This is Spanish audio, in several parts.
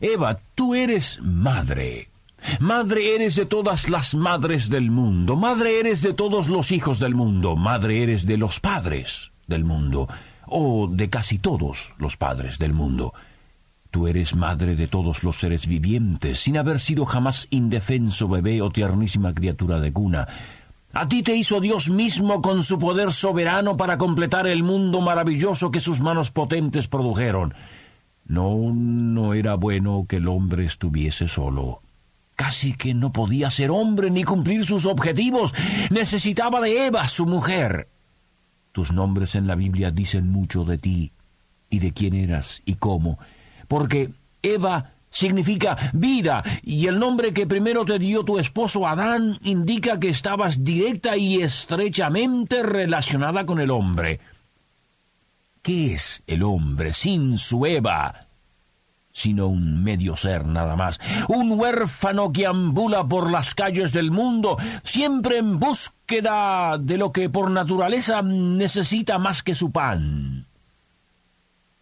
Eva, tú eres madre. Madre eres de todas las madres del mundo, madre eres de todos los hijos del mundo, madre eres de los padres del mundo, o de casi todos los padres del mundo. Tú eres madre de todos los seres vivientes, sin haber sido jamás indefenso bebé o tiernísima criatura de cuna. A ti te hizo Dios mismo con su poder soberano para completar el mundo maravilloso que sus manos potentes produjeron. No, no era bueno que el hombre estuviese solo. Casi que no podía ser hombre ni cumplir sus objetivos. Necesitaba de Eva, su mujer. Tus nombres en la Biblia dicen mucho de ti y de quién eras y cómo porque Eva significa vida y el nombre que primero te dio tu esposo Adán indica que estabas directa y estrechamente relacionada con el hombre. ¿Qué es el hombre sin su Eva? Sino un medio ser nada más, un huérfano que ambula por las calles del mundo, siempre en búsqueda de lo que por naturaleza necesita más que su pan.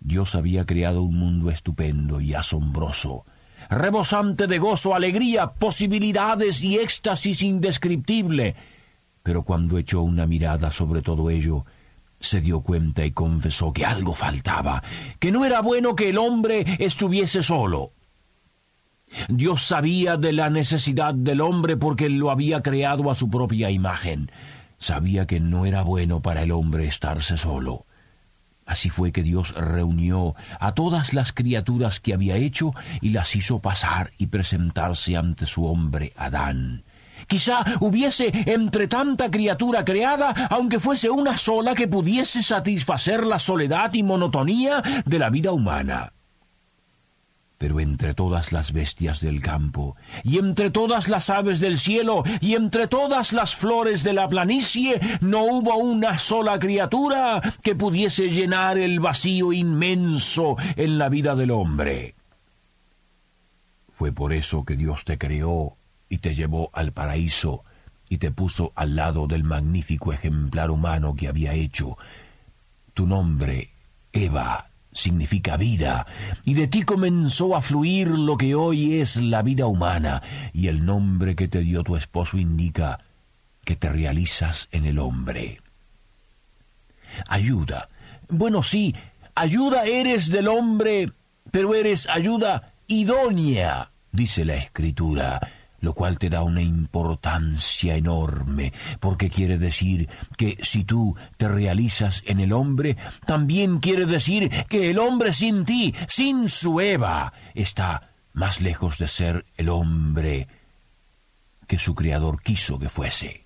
Dios había creado un mundo estupendo y asombroso, rebosante de gozo, alegría, posibilidades y éxtasis indescriptible. Pero cuando echó una mirada sobre todo ello, se dio cuenta y confesó que algo faltaba, que no era bueno que el hombre estuviese solo. Dios sabía de la necesidad del hombre porque lo había creado a su propia imagen. Sabía que no era bueno para el hombre estarse solo. Así fue que Dios reunió a todas las criaturas que había hecho y las hizo pasar y presentarse ante su hombre Adán. Quizá hubiese entre tanta criatura creada, aunque fuese una sola que pudiese satisfacer la soledad y monotonía de la vida humana. Pero entre todas las bestias del campo, y entre todas las aves del cielo, y entre todas las flores de la planicie, no hubo una sola criatura que pudiese llenar el vacío inmenso en la vida del hombre. Fue por eso que Dios te creó y te llevó al paraíso y te puso al lado del magnífico ejemplar humano que había hecho. Tu nombre, Eva, significa vida, y de ti comenzó a fluir lo que hoy es la vida humana, y el nombre que te dio tu esposo indica que te realizas en el hombre. Ayuda. Bueno, sí, ayuda eres del hombre, pero eres ayuda idónea, dice la escritura lo cual te da una importancia enorme, porque quiere decir que si tú te realizas en el hombre, también quiere decir que el hombre sin ti, sin su Eva, está más lejos de ser el hombre que su Creador quiso que fuese.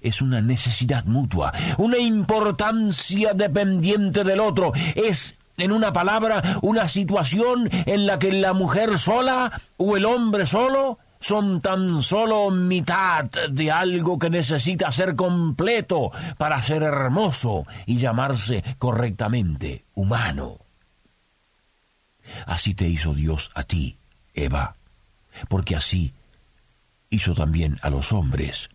Es una necesidad mutua, una importancia dependiente del otro, es en una palabra, una situación en la que la mujer sola o el hombre solo son tan solo mitad de algo que necesita ser completo para ser hermoso y llamarse correctamente humano. Así te hizo Dios a ti, Eva, porque así hizo también a los hombres.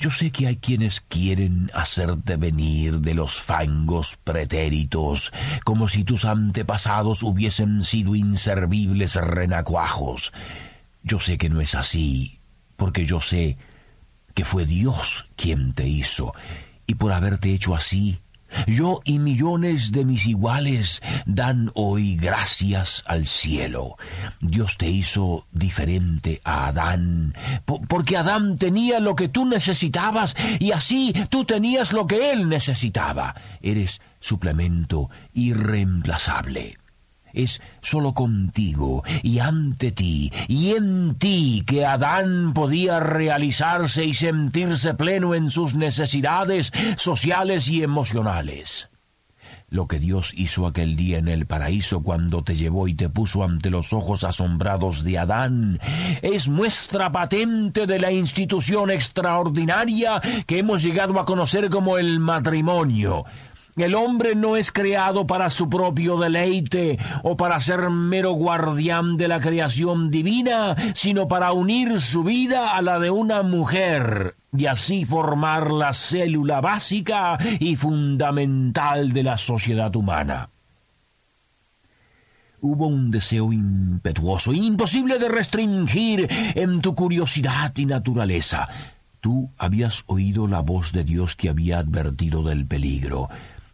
Yo sé que hay quienes quieren hacerte venir de los fangos pretéritos, como si tus antepasados hubiesen sido inservibles renacuajos, yo sé que no es así, porque yo sé que fue Dios quien te hizo, y por haberte hecho así, yo y millones de mis iguales dan hoy gracias al cielo. Dios te hizo diferente a Adán, porque Adán tenía lo que tú necesitabas y así tú tenías lo que él necesitaba. Eres suplemento irreemplazable es sólo contigo y ante ti y en ti que Adán podía realizarse y sentirse pleno en sus necesidades sociales y emocionales. lo que Dios hizo aquel día en el paraíso cuando te llevó y te puso ante los ojos asombrados de Adán es muestra patente de la institución extraordinaria que hemos llegado a conocer como el matrimonio. El hombre no es creado para su propio deleite o para ser mero guardián de la creación divina, sino para unir su vida a la de una mujer y así formar la célula básica y fundamental de la sociedad humana. Hubo un deseo impetuoso, imposible de restringir en tu curiosidad y naturaleza. Tú habías oído la voz de Dios que había advertido del peligro.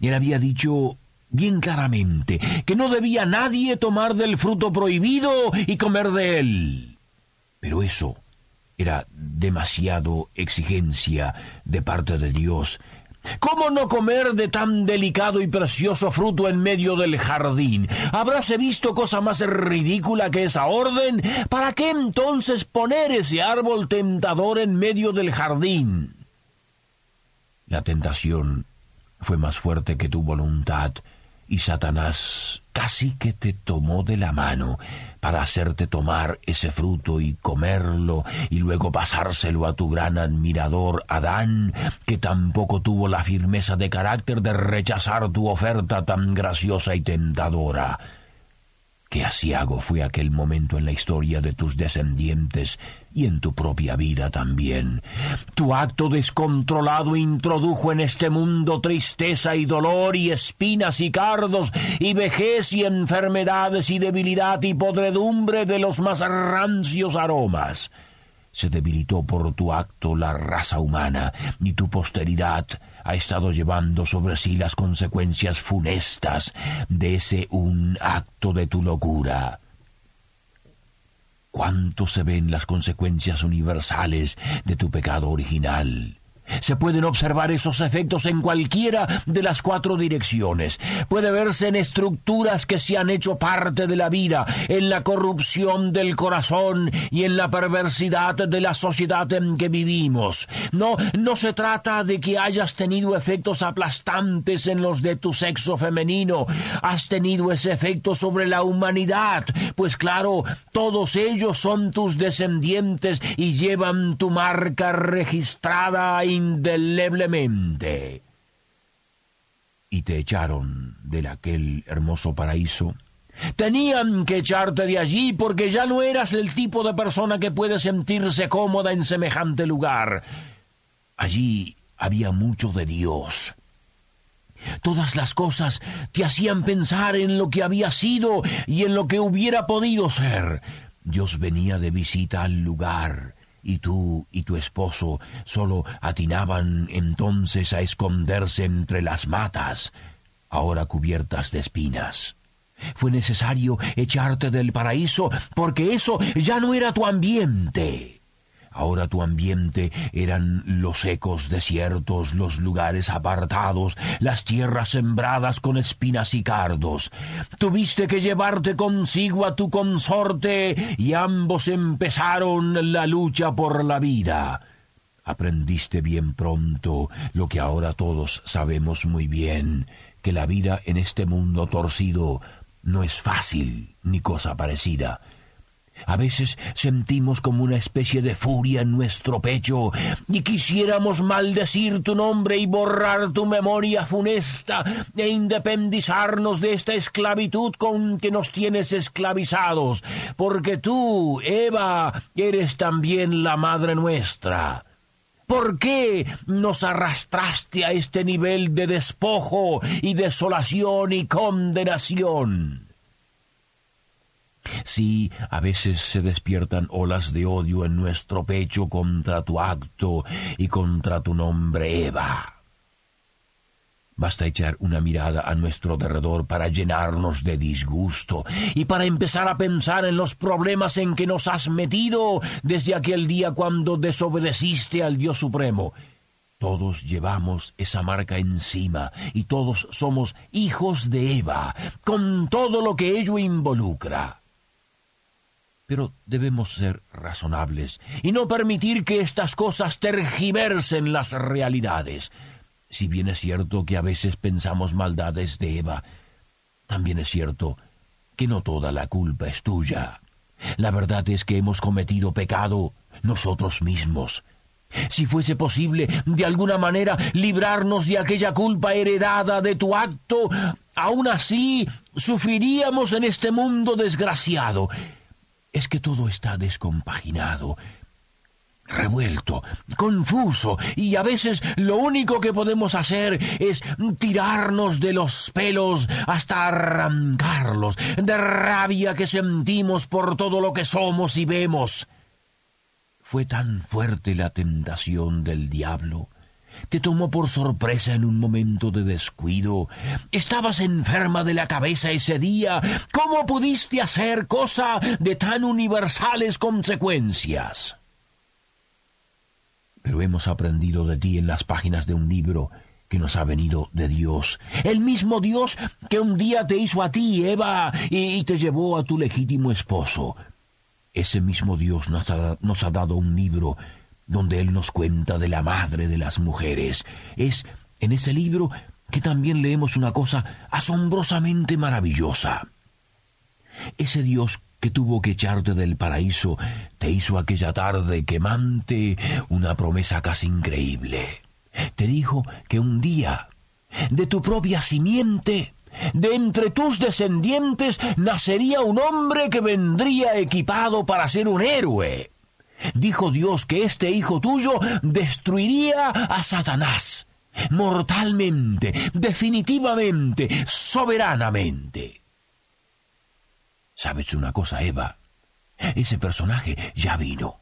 Él había dicho bien claramente que no debía nadie tomar del fruto prohibido y comer de él. Pero eso era demasiado exigencia de parte de Dios. ¿Cómo no comer de tan delicado y precioso fruto en medio del jardín? ¿Habráse visto cosa más ridícula que esa orden? ¿Para qué entonces poner ese árbol tentador en medio del jardín? La tentación fue más fuerte que tu voluntad, y Satanás casi que te tomó de la mano para hacerte tomar ese fruto y comerlo y luego pasárselo a tu gran admirador Adán, que tampoco tuvo la firmeza de carácter de rechazar tu oferta tan graciosa y tentadora. Qué asiago fue aquel momento en la historia de tus descendientes y en tu propia vida también. Tu acto descontrolado introdujo en este mundo tristeza y dolor y espinas y cardos y vejez y enfermedades y debilidad y podredumbre de los más rancios aromas. Se debilitó por tu acto la raza humana y tu posteridad ha estado llevando sobre sí las consecuencias funestas de ese un acto de tu locura. ¿Cuánto se ven las consecuencias universales de tu pecado original? Se pueden observar esos efectos en cualquiera de las cuatro direcciones. Puede verse en estructuras que se han hecho parte de la vida, en la corrupción del corazón y en la perversidad de la sociedad en que vivimos. No, no se trata de que hayas tenido efectos aplastantes en los de tu sexo femenino. Has tenido ese efecto sobre la humanidad, pues claro, todos ellos son tus descendientes y llevan tu marca registrada indeleblemente. Y te echaron de aquel hermoso paraíso. Tenían que echarte de allí porque ya no eras el tipo de persona que puede sentirse cómoda en semejante lugar. Allí había mucho de Dios. Todas las cosas te hacían pensar en lo que había sido y en lo que hubiera podido ser. Dios venía de visita al lugar y tú y tu esposo solo atinaban entonces a esconderse entre las matas, ahora cubiertas de espinas. Fue necesario echarte del paraíso porque eso ya no era tu ambiente. Ahora tu ambiente eran los secos desiertos, los lugares apartados, las tierras sembradas con espinas y cardos. Tuviste que llevarte consigo a tu consorte y ambos empezaron la lucha por la vida. Aprendiste bien pronto lo que ahora todos sabemos muy bien, que la vida en este mundo torcido no es fácil ni cosa parecida. A veces sentimos como una especie de furia en nuestro pecho y quisiéramos maldecir tu nombre y borrar tu memoria funesta e independizarnos de esta esclavitud con que nos tienes esclavizados, porque tú, Eva, eres también la madre nuestra. ¿Por qué nos arrastraste a este nivel de despojo y desolación y condenación? Sí, a veces se despiertan olas de odio en nuestro pecho contra tu acto y contra tu nombre, Eva. Basta echar una mirada a nuestro derredor para llenarnos de disgusto y para empezar a pensar en los problemas en que nos has metido desde aquel día cuando desobedeciste al Dios Supremo. Todos llevamos esa marca encima y todos somos hijos de Eva, con todo lo que ello involucra. Pero debemos ser razonables y no permitir que estas cosas tergiversen las realidades. Si bien es cierto que a veces pensamos maldades de Eva, también es cierto que no toda la culpa es tuya. La verdad es que hemos cometido pecado nosotros mismos. Si fuese posible, de alguna manera, librarnos de aquella culpa heredada de tu acto, aún así sufriríamos en este mundo desgraciado. Es que todo está descompaginado, revuelto, confuso, y a veces lo único que podemos hacer es tirarnos de los pelos hasta arrancarlos, de rabia que sentimos por todo lo que somos y vemos. Fue tan fuerte la tentación del diablo. Te tomó por sorpresa en un momento de descuido. Estabas enferma de la cabeza ese día. ¿Cómo pudiste hacer cosa de tan universales consecuencias? pero hemos aprendido de ti en las páginas de un libro que nos ha venido de Dios. El mismo Dios que un día te hizo a ti, Eva, y, te llevó a tu legítimo esposo. Ese mismo Dios nos ha, nos ha dado un libro donde Él nos cuenta de la madre de las mujeres. Es en ese libro que también leemos una cosa asombrosamente maravillosa. Ese Dios que tuvo que echarte del paraíso, te hizo aquella tarde quemante una promesa casi increíble. Te dijo que un día, de tu propia simiente, de entre tus descendientes, nacería un hombre que vendría equipado para ser un héroe. Dijo Dios que este hijo tuyo destruiría a Satanás, mortalmente, definitivamente, soberanamente. ¿Sabes una cosa, Eva? Ese personaje ya vino.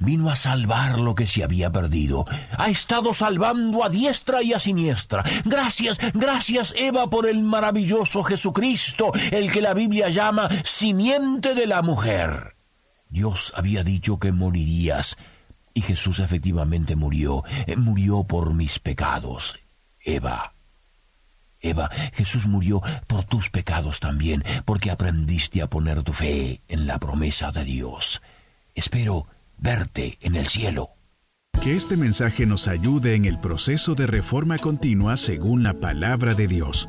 Vino a salvar lo que se había perdido. Ha estado salvando a diestra y a siniestra. Gracias, gracias Eva por el maravilloso Jesucristo, el que la Biblia llama simiente de la mujer. Dios había dicho que morirías, y Jesús efectivamente murió. Murió por mis pecados. Eva, Eva, Jesús murió por tus pecados también, porque aprendiste a poner tu fe en la promesa de Dios. Espero verte en el cielo. Que este mensaje nos ayude en el proceso de reforma continua según la palabra de Dios.